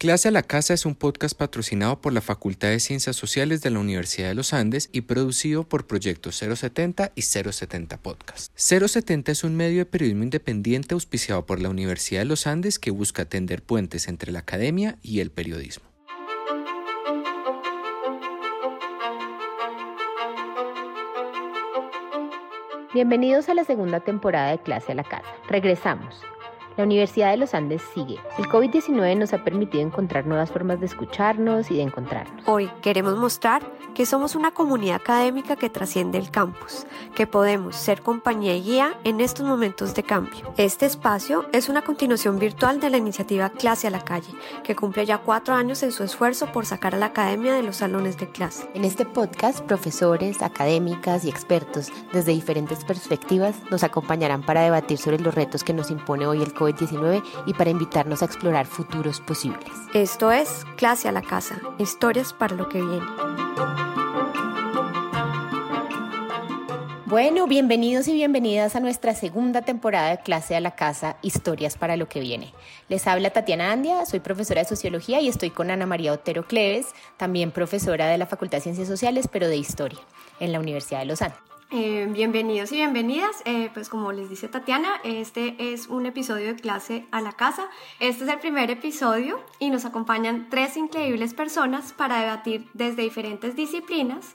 Clase a la Casa es un podcast patrocinado por la Facultad de Ciencias Sociales de la Universidad de los Andes y producido por Proyecto 070 y 070 Podcast. 070 es un medio de periodismo independiente auspiciado por la Universidad de los Andes que busca tender puentes entre la academia y el periodismo. Bienvenidos a la segunda temporada de Clase a la Casa. Regresamos. La Universidad de los Andes sigue. El COVID-19 nos ha permitido encontrar nuevas formas de escucharnos y de encontrarnos. Hoy queremos mostrar que somos una comunidad académica que trasciende el campus, que podemos ser compañía y guía en estos momentos de cambio. Este espacio es una continuación virtual de la iniciativa Clase a la Calle, que cumple ya cuatro años en su esfuerzo por sacar a la academia de los salones de clase. En este podcast, profesores, académicas y expertos desde diferentes perspectivas nos acompañarán para debatir sobre los retos que nos impone hoy el COVID y para invitarnos a explorar futuros posibles. Esto es Clase a la Casa, historias para lo que viene. Bueno, bienvenidos y bienvenidas a nuestra segunda temporada de Clase a la Casa, Historias para lo que viene. Les habla Tatiana Andia, soy profesora de Sociología y estoy con Ana María Otero Cleves, también profesora de la Facultad de Ciencias Sociales, pero de Historia, en la Universidad de Lausanne. Eh, bienvenidos y bienvenidas. Eh, pues como les dice Tatiana, este es un episodio de clase a la casa. Este es el primer episodio y nos acompañan tres increíbles personas para debatir desde diferentes disciplinas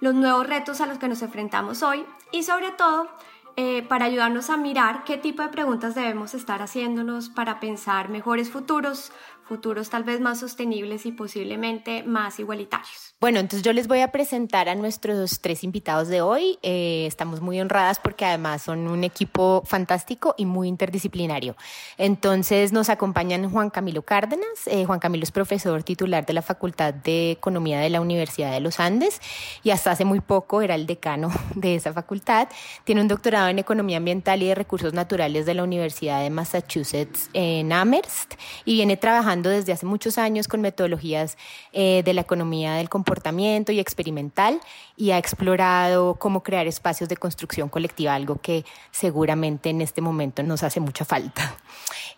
los nuevos retos a los que nos enfrentamos hoy y sobre todo eh, para ayudarnos a mirar qué tipo de preguntas debemos estar haciéndonos para pensar mejores futuros, futuros tal vez más sostenibles y posiblemente más igualitarios. Bueno, entonces yo les voy a presentar a nuestros tres invitados de hoy. Eh, estamos muy honradas porque además son un equipo fantástico y muy interdisciplinario. Entonces nos acompañan Juan Camilo Cárdenas. Eh, Juan Camilo es profesor titular de la Facultad de Economía de la Universidad de los Andes y hasta hace muy poco era el decano de esa facultad. Tiene un doctorado en Economía Ambiental y de Recursos Naturales de la Universidad de Massachusetts en Amherst y viene trabajando desde hace muchos años con metodologías eh, de la economía del comportamiento y experimental y ha explorado cómo crear espacios de construcción colectiva, algo que seguramente en este momento nos hace mucha falta.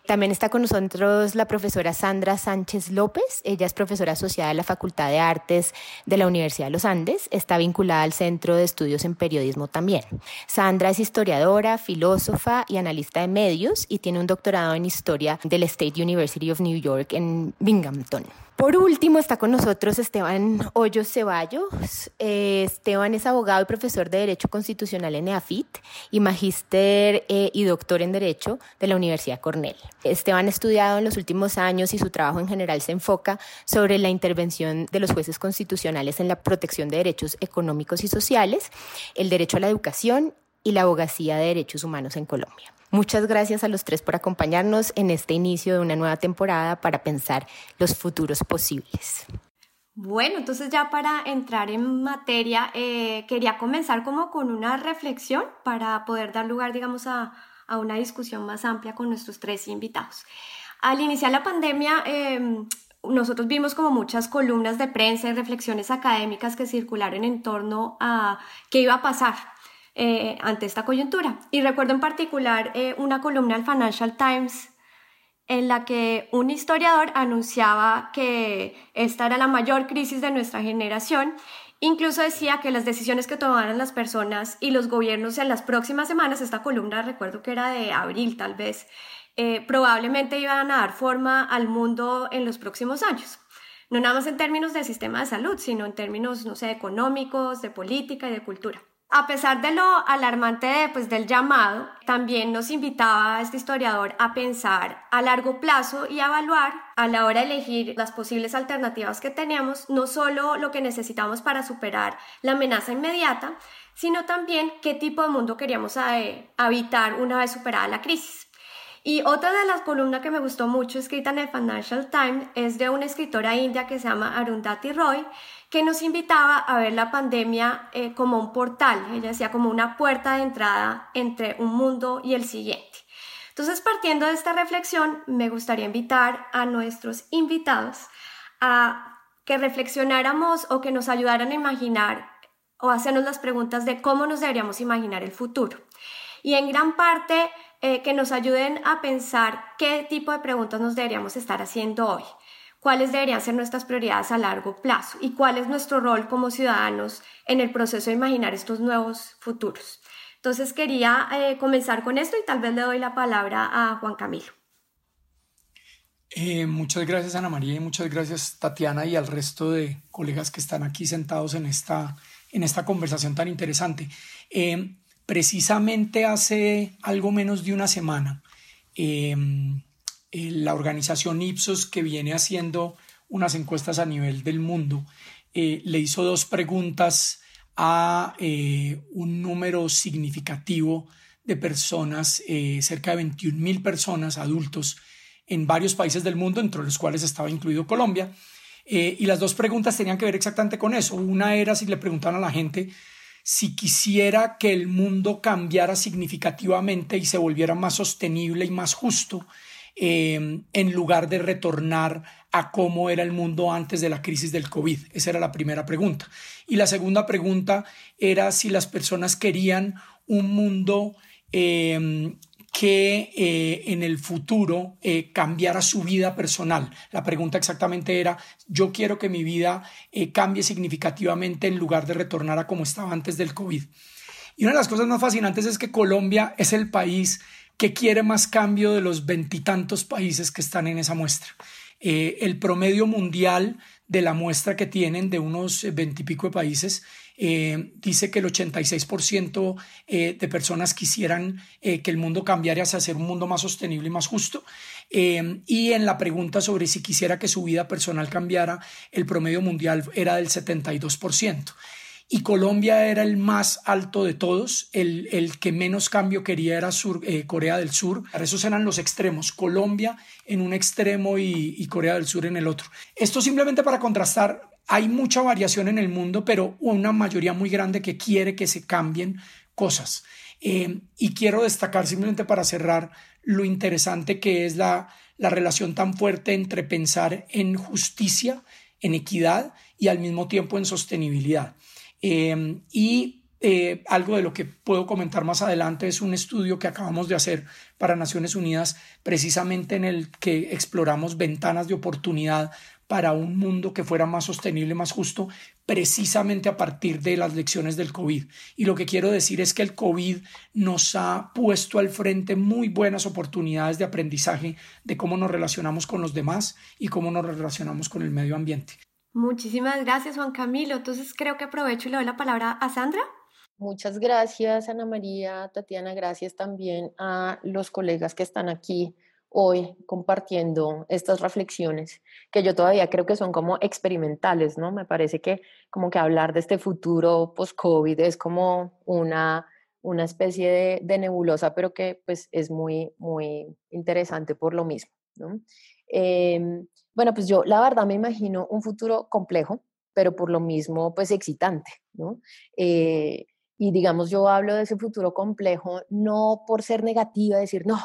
También está con nosotros la profesora Sandra Sánchez López. Ella es profesora asociada de la Facultad de Artes de la Universidad de los Andes. Está vinculada al Centro de Estudios en Periodismo también. Sandra es historiadora, filósofa y analista de medios y tiene un doctorado en historia del State University of New York en Binghamton. Por último, está con nosotros Esteban Hoyos Ceballos. Eh, Esteban es abogado y profesor de Derecho Constitucional en EAFIT y magíster eh, y doctor en Derecho de la Universidad Cornell. Esteban ha estudiado en los últimos años y su trabajo en general se enfoca sobre la intervención de los jueces constitucionales en la protección de derechos económicos y sociales, el derecho a la educación y la abogacía de derechos humanos en Colombia. Muchas gracias a los tres por acompañarnos en este inicio de una nueva temporada para pensar los futuros posibles. Bueno, entonces ya para entrar en materia, eh, quería comenzar como con una reflexión para poder dar lugar, digamos, a, una discusión más amplia con nuestros tres invitados. Al iniciar la pandemia, em, nosotros vimos como muchas columnas de prensa y reflexiones académicas que circularon en torno a qué iba a pasar eh, ante esta coyuntura. Y recuerdo en particular eh, una columna del Financial Times en la que un historiador anunciaba que esta era la mayor crisis de nuestra generación. Incluso decía que las decisiones que tomaran las personas y los gobiernos en las próximas semanas, esta columna recuerdo que era de abril tal vez, eh, probablemente iban a dar forma al mundo en los próximos años. No nada más en términos del sistema de salud, sino en términos, no sé, económicos, de política y de cultura. A pesar de lo alarmante pues, del llamado, también nos invitaba este historiador a pensar a largo plazo y a evaluar a la hora de elegir las posibles alternativas que tenemos, no solo lo que necesitamos para superar la amenaza inmediata, sino también qué tipo de mundo queríamos eh, habitar una vez superada la crisis. Y otra de las columnas que me gustó mucho escrita en el Financial Times es de una escritora india que se llama Arundhati Roy, que nos invitaba a ver la pandemia eh, como un portal, ella decía como una puerta de entrada entre un mundo y el siguiente. Entonces, partiendo de esta reflexión, me gustaría invitar a nuestros invitados a que reflexionáramos o que nos ayudaran a imaginar o hacernos las preguntas de cómo nos deberíamos imaginar el futuro. Y en gran parte eh, que nos ayuden a pensar qué tipo de preguntas nos deberíamos estar haciendo hoy. cuáles deberían ser nuestras prioridades a largo plazo y cuál es nuestro rol como ciudadanos en el proceso de imaginar estos nuevos futuros. Entonces quería eh, comenzar con esto y tal vez le doy la palabra a Juan Camilo. Eh, muchas gracias Ana María y muchas gracias Tatiana y al resto de colegas que están aquí sentados en esta, en esta conversación tan interesante. Precisamente hace algo menos de una semana, la organización Ipsos que viene haciendo unas encuestas a nivel del mundo le hizo dos preguntas a eh, un número significativo de personas, eh, cerca de 21 mil personas, adultos, en varios países del mundo, entre los cuales estaba incluido Colombia. Eh, y las dos preguntas tenían que ver exactamente con eso. Una era si le preguntaban a la gente si quisiera que el mundo cambiara significativamente y se volviera más sostenible y más justo, en lugar de retornar a cómo era el mundo antes de la crisis del COVID. Esa era la primera pregunta. Y la segunda pregunta era si las personas querían un mundo em, que eh, en el futuro eh, cambiara su vida personal. La pregunta exactamente era, yo quiero que mi vida eh, cambie significativamente en lugar de retornar a como estaba antes del COVID. Y una de las cosas más fascinantes es que Colombia es el país que quiere más cambio de los veintitantos países que están en esa muestra. El promedio mundial de la muestra que tienen de unos veintipico de países eh, dice que el 86% eh, de personas quisieran que el mundo cambiara hacia ser un mundo más sostenible y más justo. y en la pregunta sobre si quisiera que su vida personal cambiara, el promedio mundial era del 72% y Colombia era el más alto de todos, el, que menos cambio quería era Sur, eh, Corea del Sur. Esos eran los extremos, Colombia en un extremo y, y Corea del Sur en el otro. Esto simplemente para contrastar, hay mucha variación en el mundo, pero una mayoría muy grande que quiere que se cambien cosas. Eh, y quiero destacar simplemente para cerrar lo interesante que es la, la relación tan fuerte entre pensar en justicia, en equidad y al mismo tiempo en sostenibilidad. Em, y eh, algo de lo que puedo comentar más adelante es un estudio que acabamos de hacer para Naciones Unidas, precisamente en el que exploramos ventanas de oportunidad para un mundo que fuera más sostenible, más justo, precisamente a partir de las lecciones del COVID. Y lo que quiero decir es que el COVID nos ha puesto al frente muy buenas oportunidades de aprendizaje de cómo nos relacionamos con los demás y cómo nos relacionamos con el medio ambiente. Muchísimas gracias, Juan Camilo. Entonces creo que aprovecho y le doy la palabra a Sandra. Muchas gracias, Ana María, Tatiana. Gracias también a los colegas que están aquí hoy compartiendo estas reflexiones que yo todavía creo que son como experimentales, ¿no? Me parece que como que hablar de este futuro post-COVID es como una, una especie de, de, nebulosa, pero que pues es muy, muy interesante por lo mismo, ¿no? Eh, bueno, pues yo la verdad me imagino un futuro complejo, pero por lo mismo, pues excitante, ¿no? Eh, y digamos, yo hablo de ese futuro complejo no por ser negativa, decir, no,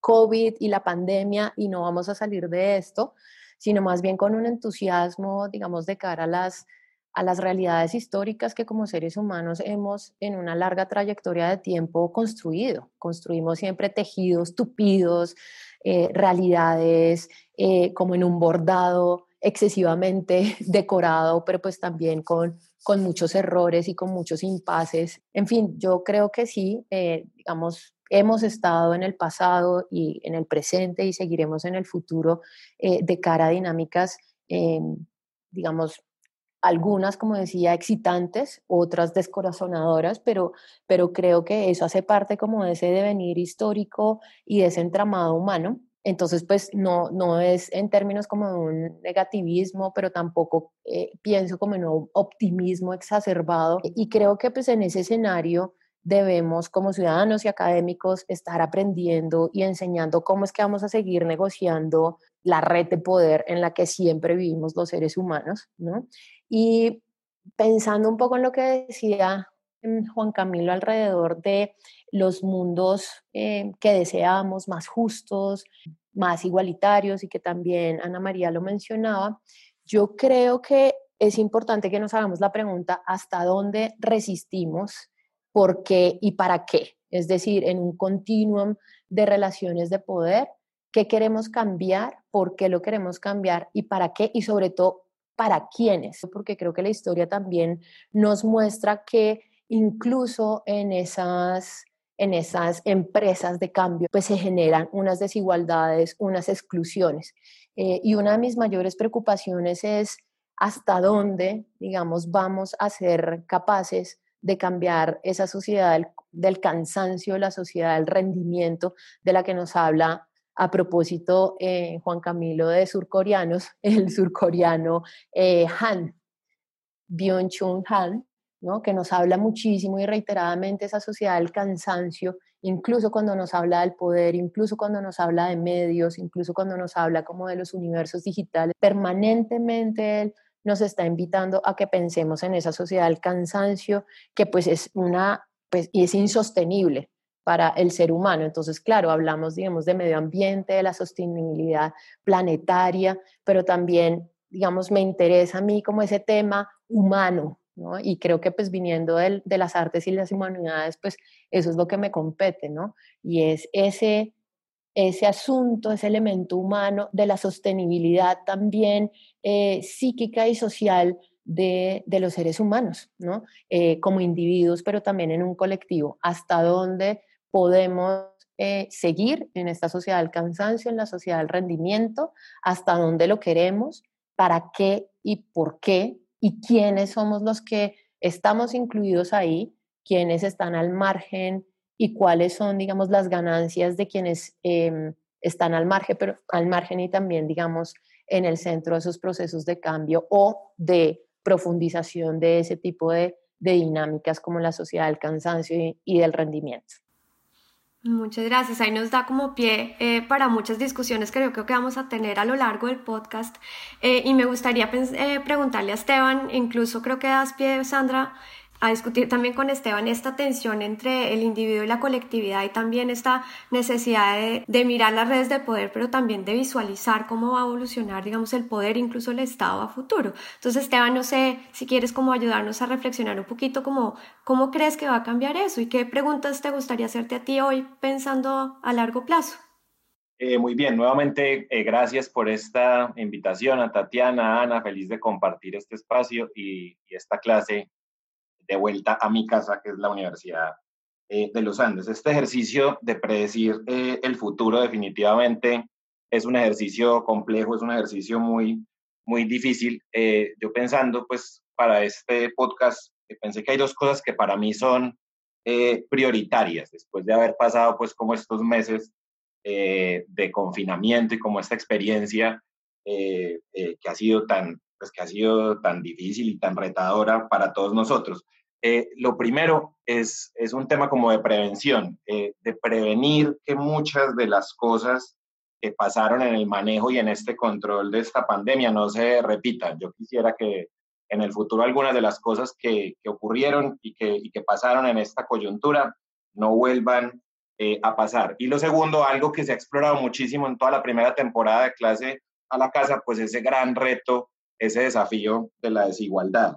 COVID y la pandemia y no vamos a salir de esto, sino más bien con un entusiasmo, digamos, de cara a las, a las realidades históricas que como seres humanos hemos en una larga trayectoria de tiempo construido. Construimos siempre tejidos tupidos, eh, realidades eh, como en un bordado excesivamente decorado, pero pues también con, con muchos errores y con muchos impases. En fin, yo creo que sí, eh, digamos, hemos estado en el pasado y en el presente y seguiremos en el futuro de cara a dinámicas, digamos, algunas, como decía, excitantes, otras descorazonadoras, pero, pero creo que eso hace parte como de ese devenir histórico y de ese entramado humano. Entonces, pues no, no es en términos como de un negativismo, pero tampoco eh, pienso como en un optimismo exacerbado. Y creo que pues en ese escenario debemos como ciudadanos y académicos estar aprendiendo y enseñando cómo es que vamos a seguir negociando la red de poder en la que siempre vivimos los seres humanos, ¿no? Y pensando un poco en lo que decía mm, Juan Camilo alrededor de los mundos eh, que deseamos, más justos, más igualitarios y que también Ana María lo mencionaba, yo creo que es importante que nos hagamos la pregunta hasta dónde resistimos, por qué y para qué. Es decir, en un continuum de relaciones de poder, qué queremos cambiar, por qué lo queremos cambiar y para qué y sobre todo para quiénes, porque creo que la historia también nos muestra que incluso en esas en esas empresas de cambio, pues se generan unas desigualdades, unas exclusiones. Eh, y una de mis mayores preocupaciones es hasta dónde, digamos, vamos a ser capaces de cambiar esa sociedad del, cansancio, la sociedad del rendimiento de la que nos habla a propósito eh, Juan Camilo de surcoreanos, el surcoreano eh, Han, Byung-Chun Han, ¿no? que nos habla muchísimo y reiteradamente esa sociedad del cansancio, incluso cuando nos habla del poder, incluso cuando nos habla de medios, incluso cuando nos habla como de los universos digitales, permanentemente él nos está invitando a que pensemos en esa sociedad del cansancio, que pues es una, pues, y es insostenible para el ser humano. Entonces, claro, hablamos, digamos, de medio ambiente, de la sostenibilidad planetaria, pero también, digamos, me interesa a mí como ese tema humano, ¿no? Y creo que pues viniendo de las artes y las humanidades, pues eso es lo que me compete, ¿no? Y es ese ese asunto, ese elemento humano de la sostenibilidad también eh, psíquica y social de, los seres humanos, ¿no? Eh, como individuos, pero también en un colectivo, hasta dónde podemos eh, seguir en esta sociedad del cansancio, en la sociedad del rendimiento, hasta dónde lo queremos, para qué y por qué, y quiénes somos los que estamos incluidos ahí, quiénes están al margen y cuáles son, digamos, las ganancias de quienes em, están al margen, pero al margen y también, digamos, en el centro de esos procesos de cambio o de profundización de ese tipo de, dinámicas como la sociedad del cansancio y, del rendimiento. Muchas gracias. Ahí nos da como pie eh, para muchas discusiones que creo que vamos a tener a lo largo del podcast. Eh, y me gustaría eh, preguntarle a Esteban, incluso creo que das pie, Sandra, a discutir también con Esteban esta tensión entre el individuo y la colectividad y también esta necesidad de, mirar las redes de poder, pero también de visualizar cómo va a evolucionar, digamos, el poder, incluso el Estado a futuro. Entonces, Esteban, no sé si quieres como ayudarnos a reflexionar un poquito como cómo crees que va a cambiar eso y qué preguntas te gustaría hacerte a ti hoy pensando a largo plazo. Eh, muy bien, nuevamente eh, gracias por esta invitación a Tatiana, a Ana, feliz de compartir este espacio y esta clase de vuelta a mi casa, que es la Universidad eh, de los Andes. Este ejercicio de predecir eh, el futuro definitivamente es un ejercicio complejo, es un ejercicio muy, muy difícil. Eh, yo pensando, pues, para este podcast, pensé que hay dos cosas que para mí son prioritarias, después de haber pasado, pues, como estos meses de confinamiento y como esta experiencia que ha sido tan, pues, que ha sido tan difícil y tan retadora para todos nosotros. Eh, lo primero es, es un tema como de prevención, eh, de prevenir que muchas de las cosas que pasaron en el manejo y en este control de esta pandemia no se repitan. Yo quisiera que en el futuro algunas de las cosas que, que ocurrieron y que, y que, pasaron en esta coyuntura no vuelvan eh, a pasar. Y lo segundo, algo que se ha explorado muchísimo en toda la primera temporada de clase a la casa, pues ese gran reto, ese desafío de la desigualdad.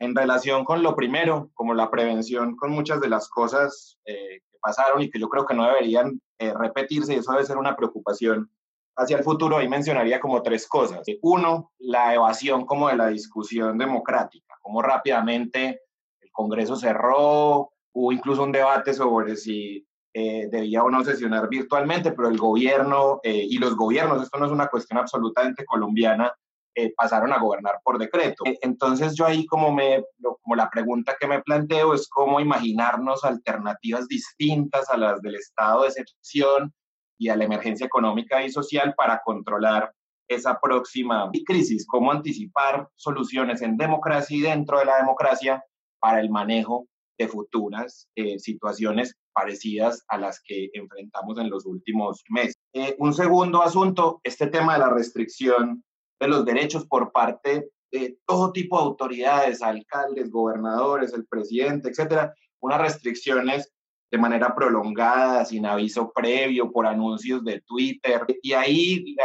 En relación con lo primero, como la prevención con muchas de las cosas eh, que pasaron y que yo creo que no deberían eh, repetirse, y eso debe ser una preocupación hacia el futuro, ahí mencionaría como tres cosas. Uno, la evasión como de la discusión democrática, como rápidamente el Congreso cerró, hubo incluso un debate sobre si eh, debía o no sesionar virtualmente, pero el gobierno y los gobiernos, esto no es una cuestión absolutamente colombiana, eh, pasaron a gobernar por decreto. Eh, entonces yo ahí como, me, como la pregunta que me planteo es cómo imaginarnos alternativas distintas a las del estado de excepción y a la emergencia económica y social para controlar esa próxima crisis, cómo anticipar soluciones en democracia y dentro de la democracia para el manejo de futuras eh, situaciones parecidas a las que enfrentamos en los últimos meses. un segundo asunto, este tema de la restricción de los derechos por parte de todo tipo de autoridades, alcaldes, gobernadores, el presidente, etcétera, unas restricciones de manera prolongada, sin aviso previo, por anuncios de Twitter. Y ahí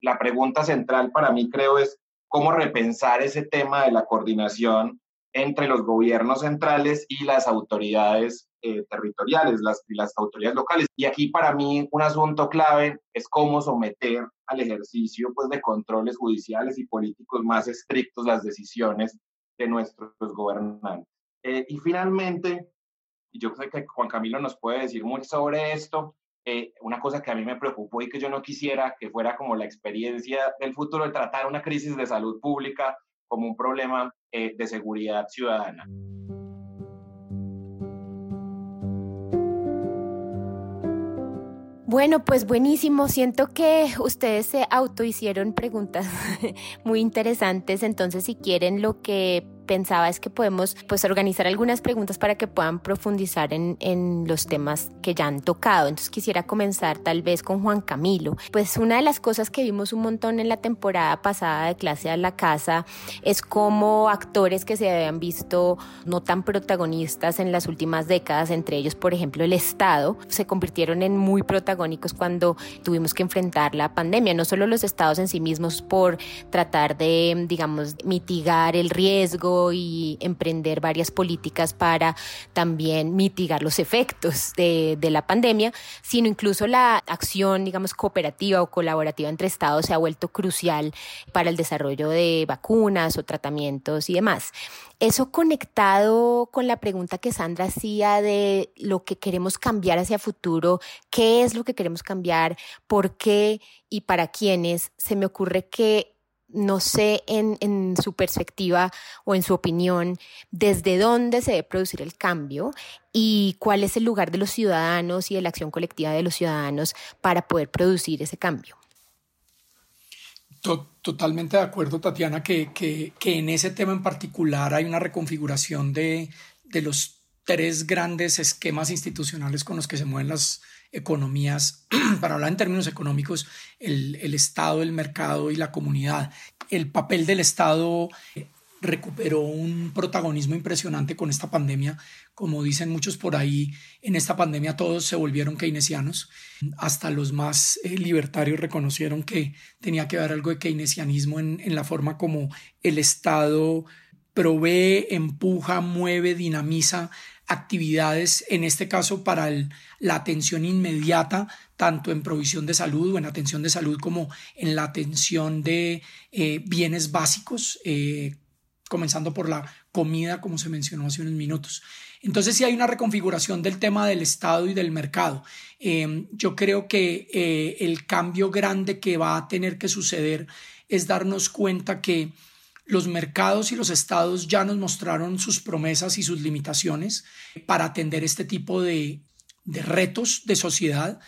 la, pregunta central para mí creo es cómo repensar ese tema de la coordinación entre los gobiernos centrales y las autoridades eh, territoriales, las, las autoridades locales. Y aquí para mí un asunto clave es cómo someter al ejercicio pues, de controles judiciales y políticos más estrictos las decisiones de nuestros gobernantes. Eh, y finalmente, yo sé que Juan Camilo nos puede decir mucho sobre esto, eh, una cosa que a mí me preocupó y que yo no quisiera que fuera como la experiencia del futuro de tratar una crisis de salud pública como un problema eh, de seguridad ciudadana. Bueno, pues buenísimo. Siento que ustedes se auto hicieron preguntas muy interesantes. Entonces, si quieren, lo que pensaba es que podemos pues organizar algunas preguntas para que puedan profundizar en, en, los temas que ya han tocado. Entonces quisiera comenzar tal vez con Juan Camilo. Pues una de las cosas que vimos un montón en la temporada pasada de clase a la casa es cómo actores que se habían visto no tan protagonistas en las últimas décadas, entre ellos por ejemplo el Estado, se convirtieron en muy protagónicos cuando tuvimos que enfrentar la pandemia. No solo los estados en sí mismos por tratar de, digamos, mitigar el riesgo, y emprender varias políticas para también mitigar los efectos de, la pandemia, sino incluso la acción, digamos, cooperativa o colaborativa entre estados se ha vuelto crucial para el desarrollo de vacunas o tratamientos y demás. Eso conectado con la pregunta que Sandra hacía de lo que queremos cambiar hacia futuro, qué es lo que queremos cambiar, por qué y para quiénes, se me ocurre que no sé en, su perspectiva o en su opinión desde dónde se debe producir el cambio y cuál es el lugar de los ciudadanos y de la acción colectiva de los ciudadanos para poder producir ese cambio. Totalmente de acuerdo, Tatiana, que, que, en ese tema en particular hay una reconfiguración de, de los tres grandes esquemas institucionales con los que se mueven las economías, para hablar en términos económicos, el, el, Estado, el mercado y la comunidad. El papel del Estado recuperó un protagonismo impresionante con esta pandemia. Como dicen muchos por ahí, en esta pandemia todos se volvieron keynesianos. Hasta los más eh, libertarios reconocieron que tenía que haber algo de keynesianismo en, en la forma como el Estado provee, empuja, mueve, dinamiza actividades, en este caso para la atención inmediata, tanto en provisión de salud o en atención de salud como en la atención de eh, bienes básicos, eh, comenzando por la comida, como se mencionó hace unos minutos. Entonces sí hay una reconfiguración del tema del Estado y del mercado. Eh, yo creo que el cambio grande que va a tener que suceder es darnos cuenta que los mercados y los estados ya nos mostraron sus promesas y sus limitaciones para atender este tipo de, retos de sociedad.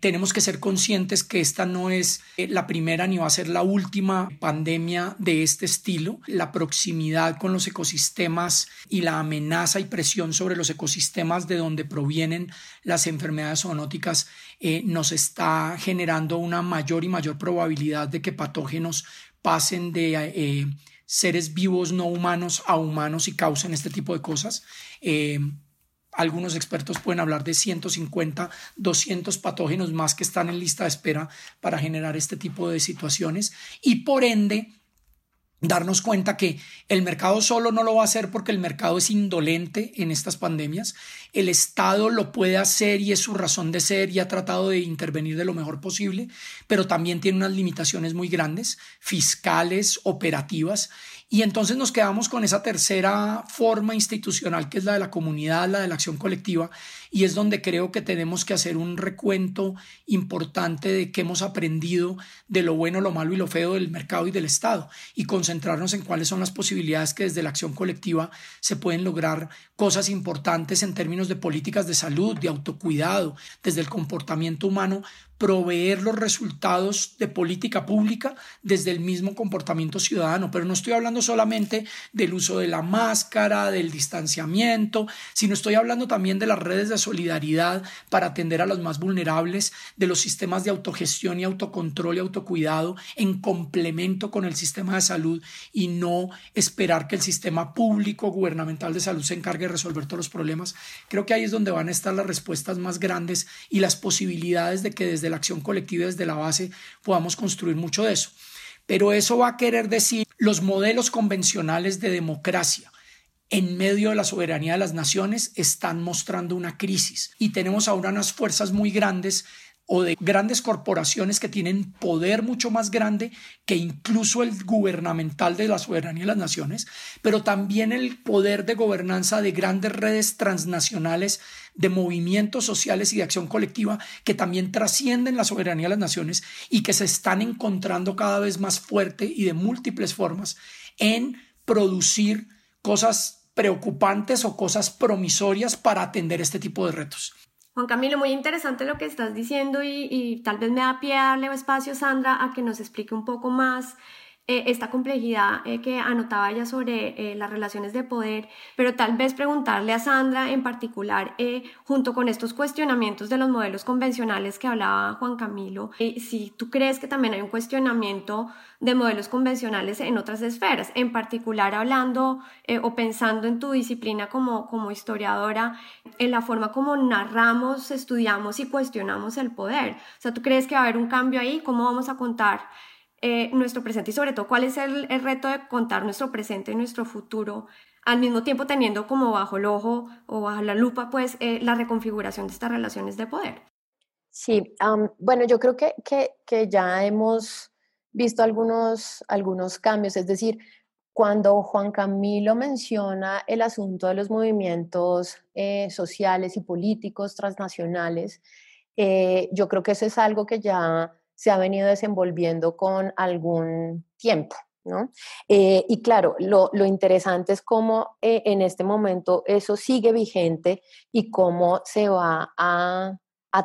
Tenemos que ser conscientes que esta no es eh, la primera ni va a ser la última pandemia de este estilo. La proximidad con los ecosistemas y la amenaza y presión sobre los ecosistemas de donde provienen las enfermedades zoonóticas eh, nos está generando una mayor y mayor probabilidad de que patógenos pasen de eh, seres vivos no humanos a humanos y causen este tipo de cosas. Eh, algunos expertos pueden hablar de 150, 200 patógenos más que están en lista de espera para generar este tipo de situaciones y por ende darnos cuenta que el mercado solo no lo va a hacer porque el mercado es indolente en estas pandemias. El Estado lo puede hacer y es su razón de ser y ha tratado de intervenir de lo mejor posible, pero también tiene unas limitaciones muy grandes, fiscales, operativas. Y entonces nos quedamos con esa tercera forma institucional que es la de la comunidad, la de la acción colectiva, y es donde creo que tenemos que hacer un recuento importante de qué hemos aprendido de lo bueno, lo malo y lo feo del mercado y del Estado y concentrarnos en cuáles son las posibilidades que desde la acción colectiva se pueden lograr cosas importantes en términos de políticas de salud, de autocuidado, desde el comportamiento humano proveer los resultados de política pública desde el mismo comportamiento ciudadano. Pero no estoy hablando solamente del uso de la máscara, del distanciamiento, sino estoy hablando también de las redes de solidaridad para atender a los más vulnerables, de los sistemas de autogestión y autocontrol y autocuidado en complemento con el sistema de salud y no esperar que el sistema público gubernamental de salud se encargue de resolver todos los problemas. Creo que ahí es donde van a estar las respuestas más grandes y las posibilidades de que desde la acción colectiva, desde la base, podamos construir mucho de eso. Pero eso va a querer decir los modelos convencionales de democracia en medio de la soberanía de las naciones están mostrando una crisis y tenemos ahora unas fuerzas muy grandes o de grandes corporaciones que tienen poder mucho más grande que incluso el gubernamental de la soberanía de las naciones, pero también el poder de gobernanza de grandes redes transnacionales de movimientos sociales y de acción colectiva que también trascienden la soberanía de las naciones y que se están encontrando cada vez más fuerte y de múltiples formas en producir cosas preocupantes o cosas promisorias para atender este tipo de retos. Juan Camilo, muy interesante lo que estás diciendo y, tal vez me da pie a darle espacio, Sandra, a que nos explique un poco más eh, esta complejidad eh, que anotaba ella sobre eh, las relaciones de poder, pero tal vez preguntarle a Sandra en particular, junto con estos cuestionamientos de los modelos convencionales que hablaba Juan Camilo, si tú crees que también hay un cuestionamiento de modelos convencionales en otras esferas, en particular hablando o pensando en tu disciplina como, como historiadora, en la forma como narramos, estudiamos y cuestionamos el poder. O sea, ¿tú crees que va a haber un cambio ahí? ¿Cómo vamos a contar? Eh, nuestro presente y sobre todo cuál es el, reto de contar nuestro presente y nuestro futuro, al mismo tiempo teniendo como bajo el ojo o bajo la lupa pues eh, la reconfiguración de estas relaciones de poder. Sí, bueno, yo creo que, que, ya hemos visto algunos, algunos cambios, es decir, cuando Juan Camilo menciona el asunto de los movimientos eh, sociales y políticos transnacionales, yo creo que eso es algo que ya se ha venido desenvolviendo con algún tiempo. ¿no? Eh, y claro, lo, interesante es cómo eh, en este momento eso sigue vigente y cómo se va a,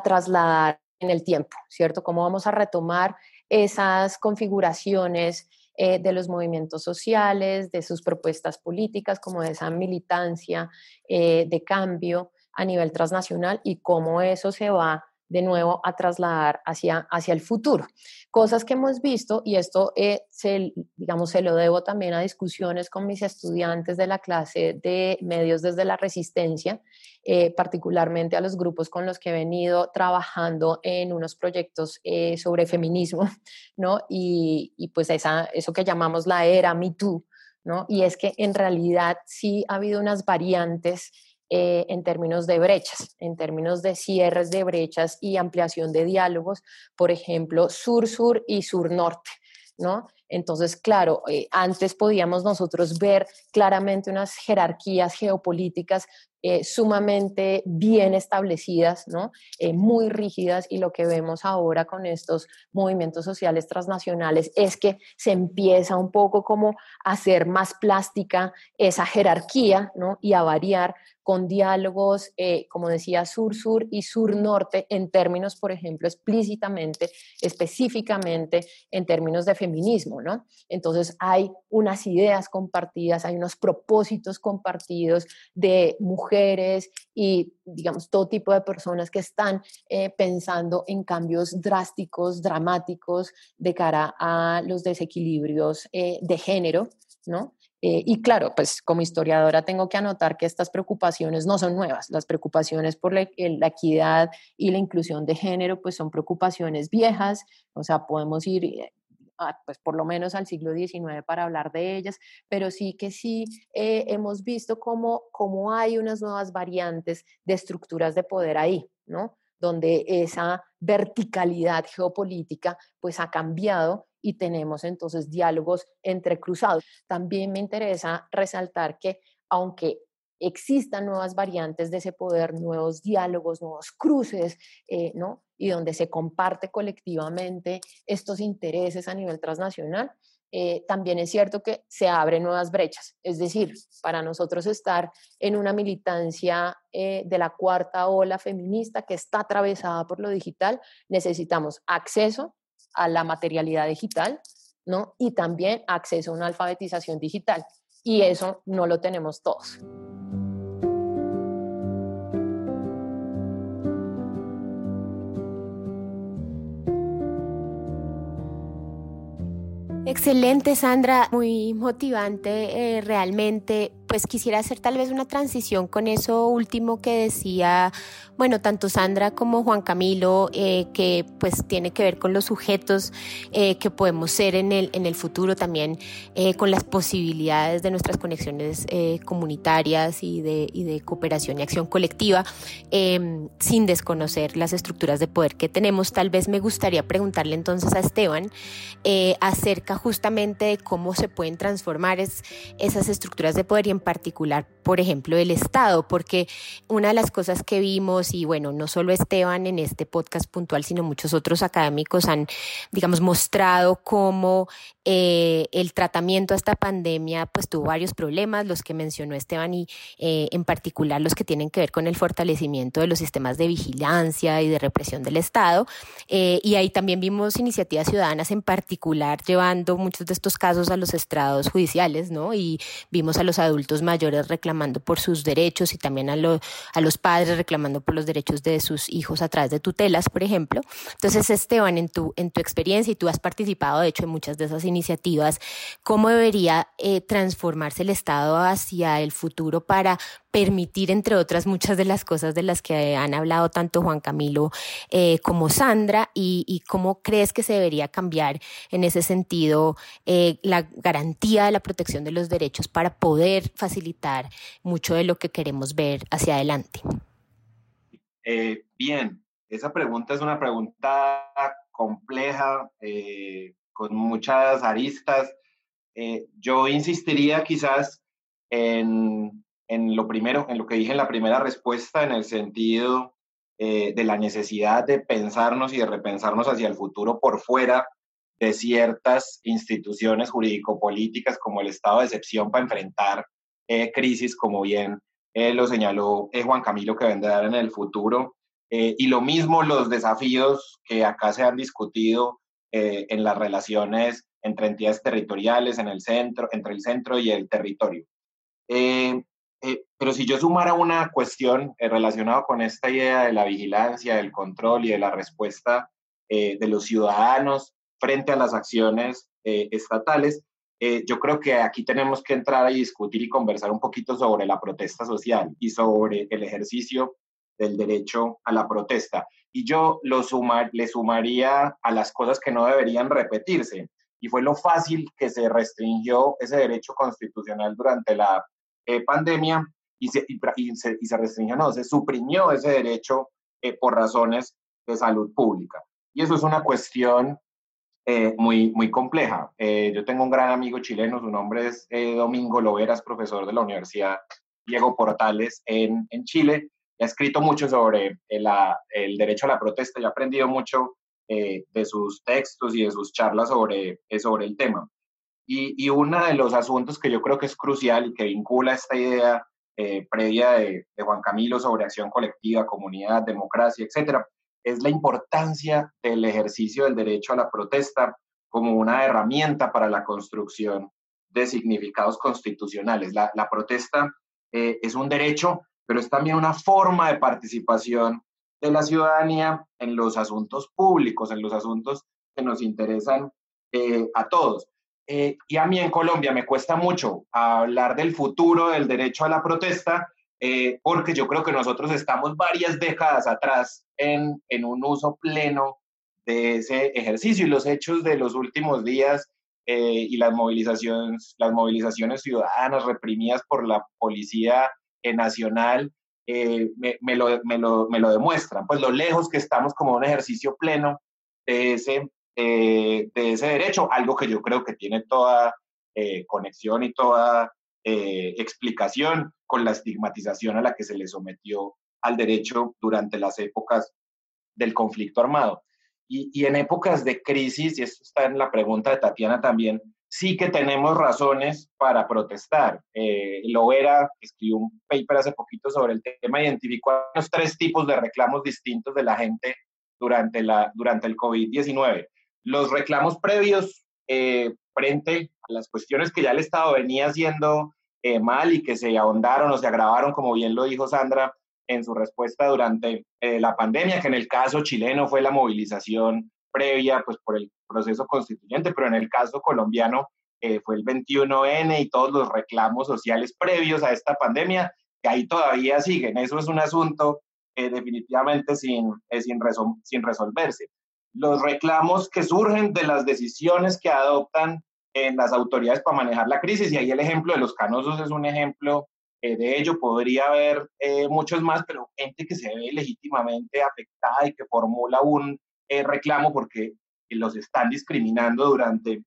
trasladar en el tiempo, ¿cierto? Cómo vamos a retomar esas configuraciones eh, de los movimientos sociales, de sus propuestas políticas, como de esa militancia de cambio a nivel transnacional y cómo eso se va de nuevo a trasladar hacia, hacia el futuro. Cosas que hemos visto, y esto eh, se, digamos, se lo debo también a discusiones con mis estudiantes de la clase de medios desde la resistencia, eh, particularmente a los grupos con los que he venido trabajando en unos proyectos eh, sobre feminismo, ¿no? Y, y pues eso que llamamos la era Me Too, ¿no? Y es que en realidad sí ha habido unas variantes eh, en términos de brechas, en términos de cierres de brechas y ampliación de diálogos, por ejemplo, sur-sur y sur-norte, ¿no? Entonces, claro, eh, antes podíamos nosotros ver claramente unas jerarquías geopolíticas eh, sumamente bien establecidas, ¿no? muy rígidas, y lo que vemos ahora con estos movimientos sociales transnacionales es que se empieza un poco como a hacer más plástica esa jerarquía ¿no? y a variar con diálogos, eh, como decía, sur-sur y sur-norte, en términos, por ejemplo, explícitamente, específicamente en términos de feminismo, ¿no? Entonces hay unas ideas compartidas, hay unos propósitos compartidos de mujeres y, digamos, todo tipo de personas que están eh, pensando en cambios drásticos, dramáticos de cara a los desequilibrios eh, de género, ¿no? Eh, y claro, pues como historiadora tengo que anotar que estas preocupaciones no son nuevas. Las preocupaciones por la, equidad y la inclusión de género, pues son preocupaciones viejas. O sea, podemos ir, pues por lo menos al siglo XIX para hablar de ellas, pero sí que sí eh, hemos visto cómo, cómo hay unas nuevas variantes de estructuras de poder ahí, ¿no? Donde esa verticalidad geopolítica pues ha cambiado y tenemos entonces diálogos entrecruzados. También me interesa resaltar que aunque existan nuevas variantes de ese poder, nuevos diálogos, nuevos cruces, eh, ¿no? Y donde se comparte colectivamente estos intereses a nivel transnacional, eh, también es cierto que se abren nuevas brechas. Es decir, para nosotros estar en una militancia eh, de la cuarta ola feminista que está atravesada por lo digital, necesitamos acceso a la materialidad digital, ¿no? Y también acceso a una alfabetización digital. Y eso no lo tenemos todos. Excelente, Sandra, muy motivante eh, realmente pues quisiera hacer tal vez una transición con eso último que decía, bueno, tanto Sandra como Juan Camilo, eh, que pues tiene que ver con los sujetos eh, que podemos ser en el, en el futuro también, eh, con las posibilidades de nuestras conexiones comunitarias y de, y de, cooperación y acción colectiva, em, sin desconocer las estructuras de poder que tenemos. Tal vez me gustaría preguntarle entonces a Esteban acerca justamente de cómo se pueden transformar esas estructuras de poder y particular, por ejemplo, el Estado, porque una de las cosas que vimos, y bueno, no solo Esteban en este podcast puntual, sino muchos otros académicos han, digamos, mostrado cómo eh, el tratamiento a esta pandemia pues tuvo varios problemas, los que mencionó Esteban y eh, en particular los que tienen que ver con el fortalecimiento de los sistemas de vigilancia y de represión del Estado. Eh, y ahí también vimos iniciativas ciudadanas en particular llevando muchos de estos casos a los estrados judiciales, ¿no? Y vimos a los adultos mayores reclamando por sus derechos y también a, a los padres reclamando por los derechos de sus hijos a través de tutelas, por ejemplo. Entonces, Esteban, en tu, en tu experiencia, y tú has participado de hecho en muchas de esas iniciativas, ¿cómo debería eh, transformarse el Estado hacia el futuro para permitir, entre otras muchas de las cosas de las que han hablado tanto Juan Camilo eh, como Sandra, y, cómo crees que se debería cambiar en ese sentido eh, la garantía de la protección de los derechos para poder facilitar mucho de lo que queremos ver hacia adelante. bien, esa pregunta es una pregunta compleja, con muchas aristas. Eh, yo insistiría quizás en, en, lo primero, en lo que dije en la primera respuesta, en el sentido eh, de la necesidad de pensarnos y de repensarnos hacia el futuro por fuera de ciertas instituciones jurídico-políticas como el estado de excepción para enfrentar eh, crisis, como bien lo señaló Juan Camilo, que vendrán en el futuro. y lo mismo los desafíos que acá se han discutido eh, en las relaciones entre entidades territoriales, en el centro, entre el centro y el territorio. Eh, eh, pero si yo sumara una cuestión relacionada con esta idea de la vigilancia, del control y de la respuesta de los ciudadanos frente a las acciones estatales, yo creo que aquí tenemos que entrar y discutir y conversar un poquito sobre la protesta social y sobre el ejercicio del derecho a la protesta y yo lo sumar, le sumaría a las cosas que no deberían repetirse. Y fue lo fácil que se restringió ese derecho constitucional durante la eh, pandemia y se, y, se, y se, restringió, no, se suprimió ese derecho eh, por razones de salud pública. Y eso es una cuestión eh, muy, muy compleja. yo tengo un gran amigo chileno, su nombre es Domingo Loveras, profesor de la Universidad Diego Portales en, en Chile, ha escrito mucho sobre el, el derecho a la protesta y ha aprendido mucho de sus textos y de sus charlas sobre, sobre el tema. Y, y uno de los asuntos que yo creo que es crucial y que vincula esta idea eh, previa de, Juan Camilo sobre acción colectiva, comunidad, democracia, etcétera, es la importancia del ejercicio del derecho a la protesta como una herramienta para la construcción de significados constitucionales. La, protesta es un derecho pero es también una forma de participación de la ciudadanía en los asuntos públicos, en los asuntos que nos interesan eh, a todos. Eh, y a mí en Colombia me cuesta mucho hablar del futuro del derecho a la protesta, eh, porque yo creo que nosotros estamos varias décadas atrás en, en un uso pleno de ese ejercicio y los hechos de los últimos días y las movilizaciones, las movilizaciones ciudadanas reprimidas por la policía nacional eh, me, lo, me, lo, me, lo, demuestran, pues lo lejos que estamos como un ejercicio pleno de ese, eh, de ese derecho, algo que yo creo que tiene toda eh, conexión y toda explicación con la estigmatización a la que se le sometió al derecho durante las épocas del conflicto armado. Y, y en épocas de crisis, y esto está en la pregunta de Tatiana también, sí que tenemos razones para protestar. Eh, Lovera escribió un paper hace poquito sobre el tema, identificó los tres tipos de reclamos distintos de la gente durante, la, durante el COVID-19. Los reclamos previos eh, frente a las cuestiones que ya el Estado venía haciendo eh, mal y que se ahondaron o se agravaron, como bien lo dijo Sandra en su respuesta durante eh, la pandemia, que en el caso chileno fue la movilización previa pues por el proceso constituyente, pero en el caso colombiano fue el 21N y todos los reclamos sociales previos a esta pandemia, que ahí todavía siguen. Eso es un asunto definitivamente sin, sin, sin resolverse. Los reclamos que surgen de las decisiones que adoptan en las autoridades para manejar la crisis, y ahí el ejemplo de los canosos es un ejemplo de ello, podría haber muchos más, pero gente que se ve legítimamente afectada y que formula un reclamo porque los están discriminando durante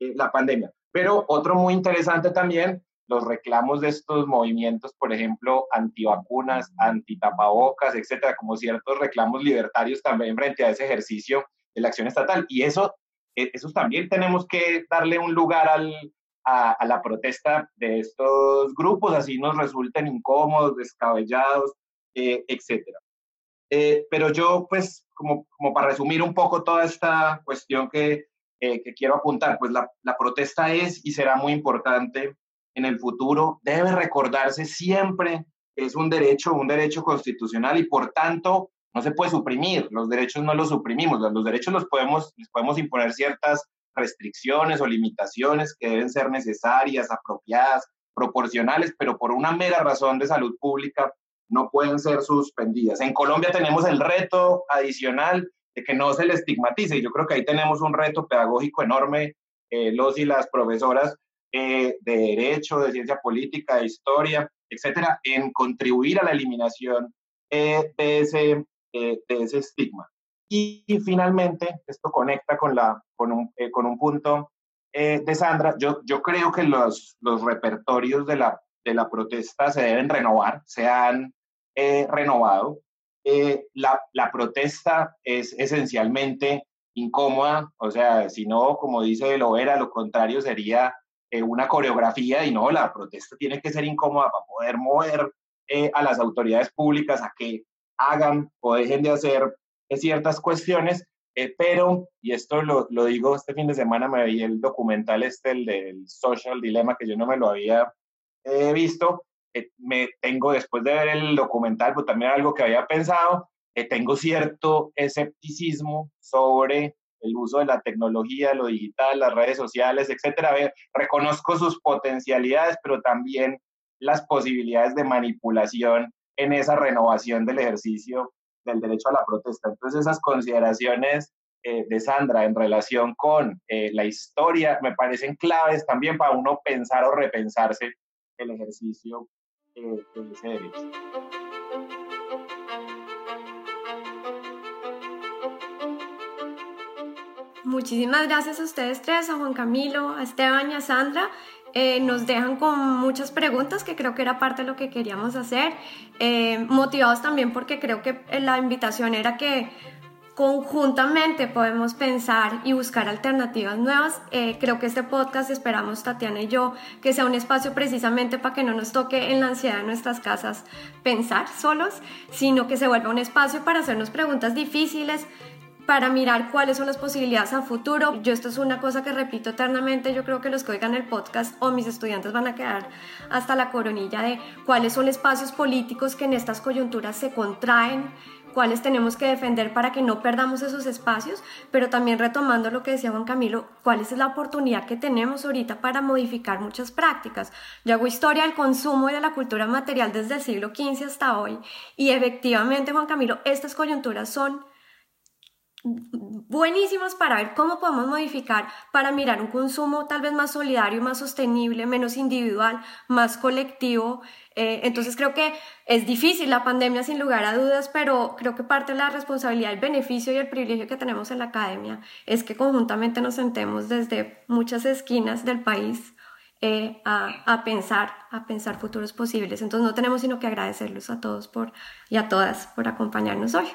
la pandemia. Pero otro muy interesante también, los reclamos de estos movimientos, por ejemplo, antivacunas, antitapabocas, etcétera, como ciertos reclamos libertarios también frente a ese ejercicio de la acción estatal. Y eso, e, eso también tenemos que darle un lugar al, a, la protesta de estos grupos, así nos resulten incómodos, descabellados, eh, etcétera. Eh, pero yo, pues, como, como para resumir un poco toda esta cuestión que, eh, que quiero apuntar, pues la, la, protesta es y será muy importante en el futuro. Debe recordarse siempre que es un derecho, un derecho constitucional y por tanto no se puede suprimir. Los derechos no los suprimimos, los derechos los podemos, les podemos imponer ciertas restricciones o limitaciones que deben ser necesarias, apropiadas, proporcionales, pero por una mera razón de salud pública no pueden ser suspendidas. En Colombia tenemos el reto adicional que no se le estigmatice. Y yo creo que ahí tenemos un reto pedagógico enorme, eh, los y las profesoras eh, de Derecho, de Ciencia Política, de Historia, etcétera, en contribuir a la eliminación eh, de, ese, de ese estigma. Y, finalmente, esto conecta con, la, con, un, con un punto de Sandra. Yo, yo creo que los, los repertorios de la, de la protesta se deben renovar, se han renovado. Eh, la, la, protesta es esencialmente incómoda, o sea, si no, como dice Lovera, lo contrario sería eh, una coreografía y no, la protesta tiene que ser incómoda para poder mover eh, a las autoridades públicas a que hagan o dejen de hacer ciertas cuestiones, pero, y esto lo, lo, digo este fin de semana, me vi el documental este, el del Social Dilemma, que yo no me lo había visto, me tengo, después de ver el documental, pues también algo que había pensado, tengo cierto escepticismo sobre el uso de la tecnología, lo digital, las redes sociales, etcétera. reconozco sus potencialidades, pero también las posibilidades de manipulación en esa renovación del ejercicio del derecho a la protesta. Entonces, esas consideraciones eh, de Sandra en relación con eh, la historia me parecen claves también para uno pensar o repensarse el ejercicio Muchísimas gracias a ustedes tres, a Juan Camilo, a Esteban y a Sandra. Eh, nos dejan con muchas preguntas que creo que era parte de lo que queríamos hacer, eh, motivados también porque creo que la invitación era que conjuntamente podemos pensar y buscar alternativas nuevas. Eh, creo que este podcast esperamos, Tatiana y yo, que sea un espacio precisamente para que no nos toque en la ansiedad de nuestras casas pensar solos, sino que se vuelva un espacio para hacernos preguntas difíciles, para mirar cuáles son las posibilidades a futuro. Yo esto es una cosa que repito eternamente, yo creo que los que oigan el podcast o mis estudiantes van a quedar hasta la coronilla de cuáles son espacios políticos que en estas coyunturas se contraen, cuáles tenemos que defender para que no perdamos esos espacios, pero también retomando lo que decía Juan Camilo, cuál es la oportunidad que tenemos ahorita para modificar muchas prácticas. Yo hago historia del consumo y de la cultura material desde el siglo XV hasta hoy y efectivamente, Juan Camilo, estas coyunturas son buenísimos para ver cómo podemos modificar para mirar un consumo tal vez más solidario, más sostenible, menos individual, más colectivo. Eh, entonces creo que es difícil la pandemia sin lugar a dudas, pero creo que parte de la responsabilidad, el beneficio y el privilegio que tenemos en la academia es que conjuntamente nos sentemos desde muchas esquinas del país eh, a, pensar, a pensar futuros posibles. Entonces no tenemos sino que agradecerlos a todos por, y a todas por acompañarnos hoy.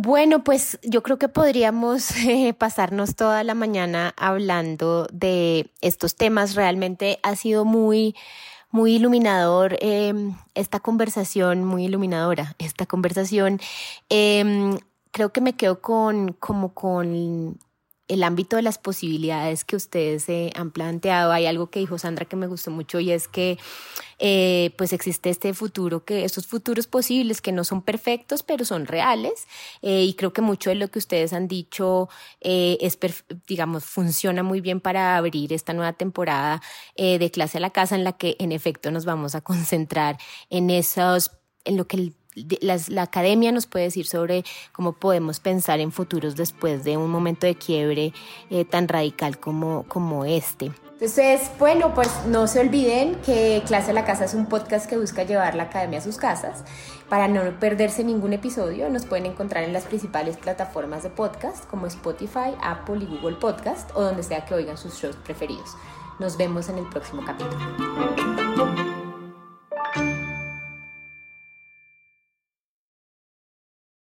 Bueno, pues yo creo que podríamos eh, pasarnos toda la mañana hablando de estos temas. Realmente ha sido muy, muy iluminador em, esta conversación, muy iluminadora esta conversación. Em, creo que me quedo con, como con el ámbito de las posibilidades que ustedes se han planteado. Hay algo que dijo Sandra que me gustó mucho y es que eh, pues existe este futuro, que estos futuros posibles que no son perfectos, pero son reales. Eh, y creo que mucho de lo que ustedes han dicho eh, es, digamos, funciona muy bien para abrir esta nueva temporada de clase a la casa en la que en efecto nos vamos a concentrar en esos, en lo que el la academia nos puede decir sobre cómo podemos pensar en futuros después de un momento de quiebre eh, tan radical como, como este. Entonces, bueno, pues no se olviden que Clase a la Casa es un podcast que busca llevar la academia a sus casas. Para no perderse ningún episodio, nos pueden encontrar en las principales plataformas de podcast como Spotify, Apple y Google Podcast o donde sea que oigan sus shows preferidos. Nos vemos en el próximo capítulo.